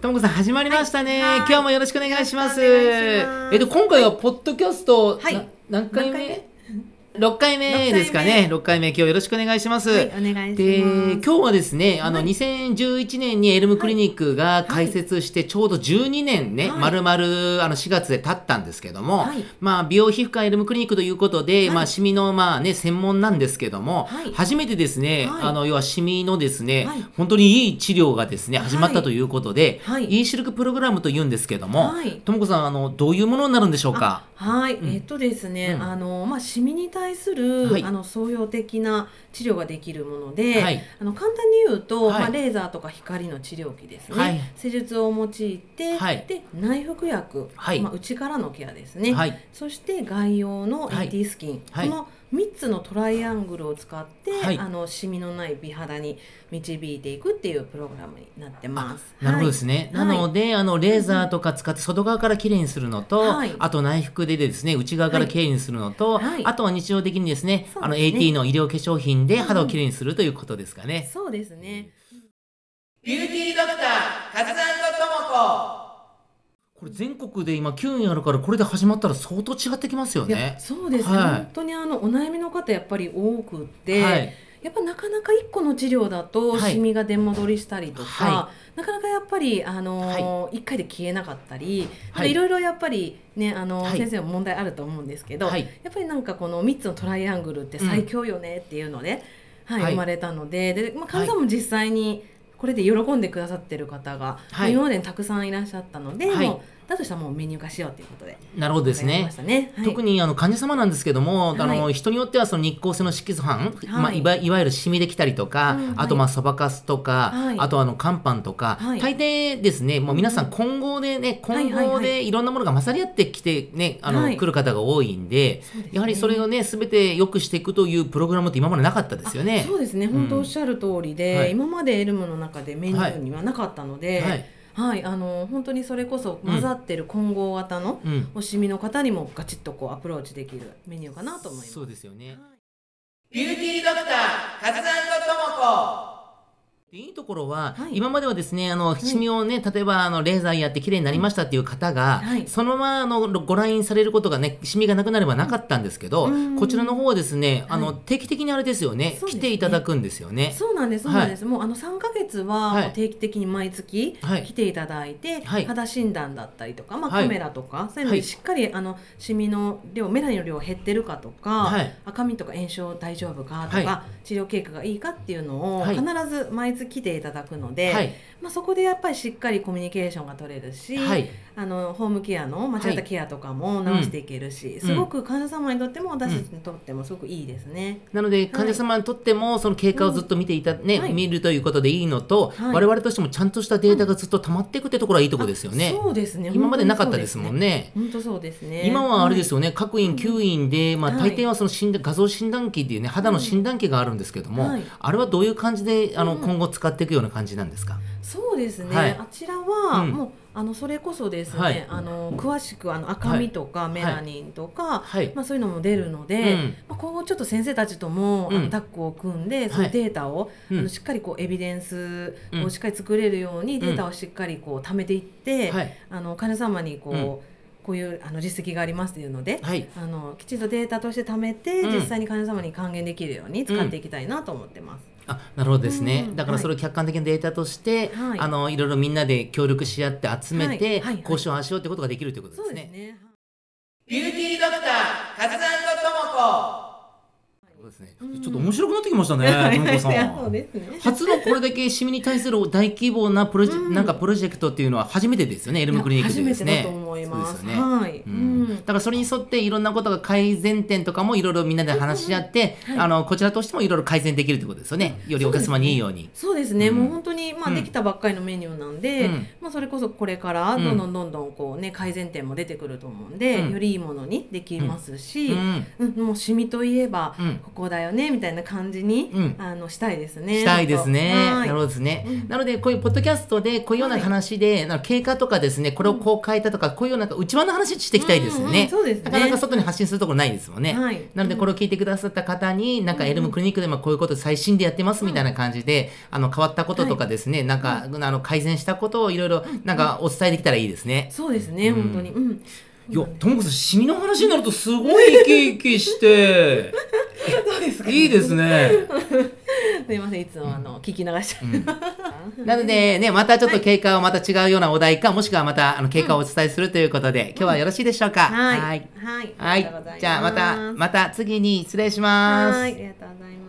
ともこさん始まりましたね、はい。今日もよろしくお願いします。しします。えっと今回はポッドキャスト、はい。何回目？六回目ですかね。六回目。今日よろしくお願いします。はい、お願いでします。今日はですね、あのはい2011年にエルムクリニックが開設してちょうど12年ね、はい。丸々あの4月で経ったんですけども、はい。まあ美容皮膚科エルムクリニックということで、はい。まあシミのまあね専門なんですけども、はい。初めてですね、はい。あの要はシミのですね、はい。本当にいい治療がですね始まったということで、はい。e シルクプログラムというんですけども、はい。ともこさんあのどういうものになるんでしょうか？はい、うん。えっとですね、うん。あのまあシミに対する、はい。あの総用的な治療ができるもので、はい。あの簡単に言うと、はい。まあレーザーとか光の治療器ですね。はい。施術を用いて、はい。で内服薬、はい。まあ内からのケアですね。はい。そして外用のはい。AT スキン、はい。この3つのトライアングルを使って、はい。あのシミのない美肌に導いていくっていうプログラムになってます。なるほどですね。はい。なので、あのレーザーとか使って外側からきれいにするのと、はいあと内服でですね内側からきれいにするのと、はい。あとは日常的にですね、あの AT の医療化粧品で肌をきれいにするということですかね。そうですね。ビューティードクターカズともこれ全国で今9人あるからこれで始まったら相当違ってきますよね。そうです。ね、はい。本当にあのお悩みの方やっぱり多くって、はい。やっぱなかなか一個の治療だとはい。シミが出戻りしたりとか、はなかなかやっぱりあのー一回で消えなかったり、はい。いろいろやっぱりねあのーはい。先生も問題あると思うんですけど、はい。やっぱりなんかこの3つのトライアングルって最強よねっていうので、はいはい。生まれたのでで、まあ、患者さんも実際にこれで喜んでくださってる方が、はい。今までにたくさんいらっしゃったので、はい。もうだとしたらもうメニュー化しようということで。なるほどですね。ね。はい。特にあの患者様なんですけども、あのはい人によってはその日光性の色素斑、まあ、はいいわいわゆるシミできたりとか、うんあとまあそばかすとか、はい。あとあの肝斑とか、はい。大抵ですねもう皆さん混合でね混はいはいはい。合でいろんなものが勝り合ってきてねあの、はい。来る方が多いんでね。やはりそれをね全て良くしていくというプログラムって今までなかったですよね。そうですね、本当おっしゃる通りで、はい。今までエルムの中でメニューにはなかったので、ははいい、あの本当にそれこそ混ざってる混合型のうん、おしみの方にもガチッとこうアプローチできるメニューかなと思います。そうですよね。はいビューティードクターカズともこいいところは、はい。今まではですねあのシミをね、例えばあのレーザーやって綺麗になりましたっていう方が、はいそのままあのご来院されることがねシミがなくなればなかったんですけど、うん。こちらの方はですねあの、はい。定期的にあれですよねそうですね。来ていただくんですよね。そうなんです、そうなんです。もうあの3ヶ月ははい。もう定期的に毎月はい。来ていただいて、はい。肌診断だったりとか、まあ、はい。カメラとか、そういうのはい。でしっかりあのシミの量、メラニンの量減ってるかとか、はい。赤みとか炎症大丈夫かとか、は治療経過がいいかっていうのをはい。必ず毎月来ていただくので、はい。まあ、そこでやっぱりしっかりコミュニケーションが取れるし、はい。あのホームケアの間違ったケアとかも直していけるし、ん。すごく患者様にとっても私たちにとってもすごくいいですね。なので患者様にとってもその経過をずっと見ていた、ねはい。見るということでいいのと、はい。我々としてもちゃんとしたデータがずっと溜まっていくってところはいいところですよね。そうですね。今までなかったですもんね。本当そうですね。今はあれですよ。よね、各院、9院で、まあ、はい。大抵はその診断画像診断機っていうね、肌の診断機があるんですけども、はい。あれはどういう感じであの、うん。今後使っていくような感じなんですか？そうですね。はい。あちらは、うん。もうあのそれこそですね、はい。あの詳しくあの赤みとかメラニンとか、はい、まあそういうのも出るので、うん。まあ今後ちょっと先生たちとも、あうん。のタッグを組んで、そのデータを、うん。あのしっかりこうエビデンスうん。をしっかり作れるように、データをしっかりこう貯めていって、はい、あの患者様にこう、うんこういうあの実績がありますというので、はい、あのきちんとデータとして貯めて、うん実際に患者様に還元できるように使っていきたいなと思ってます。あ、なるほどですね。うんだからそれを客観的なデータとして、はいあのいろいろみんなで協力し合って集めて、はいはいはい交渉をしようってことができるということでそうすね。ですね。ビューティードクターカズともこ。ですね。うん。ちょっと面白くなってきましたね、ともこさん。ですね。初のこれだけシミに対する大規模なプロジェ、うん。なんかプロジェクトっていうのは初めてですよね、エルムクリニックで。ですね。初めてだと思います。はい。ううん。んだからそれに沿っていろんなことが改善点とかもいろいろみんなで話し合って、はいあのこちらとしてもいろいろ改善できるということですよね。よりお客様にいいように。そうですね、うん。もう本当に、まあ、うん。できたばっかりのメニューなんで、うん。まあ、それこそこれからうん。どんどんどんどんこう、ね、改善点も出てくると思うんで、うん。よりいいものにできますし、うん。うん。もうシミといえば、うんだよねみたいな感じに、うんあのしたいですね。したいですね。はいなるほどですね。うんなので、こういうポッドキャストで、こういうような話で、なんか経過とかですね、これをこう変えたとか、こういうような内輪の話していきたいですようんね。うんそうですねなかなか外に発信するところないですもんね。はいなので、これを聞いてくださった方に、なんかエルムクリニックでもこういうこと最新でやってますみたいな感じで、あの、変わったこととかですね、なんか、あの、改善したことをいろいろ、なんかお伝えできたらいいですね。そうですね、うん本当に。うん。いや、ともこさん、シミの話になるとすごい生き生きして、そうですか。いいですね。すいません、いつもあの聞き流しちゃう。なのでね、またちょっと経過をまた違うようなお題か、もしくはまたあの経過をお伝えするということで、今日はよろしいでしょうか？はい。はい。はい。じゃあまた、また次に失礼します。はい。ありがとうございます。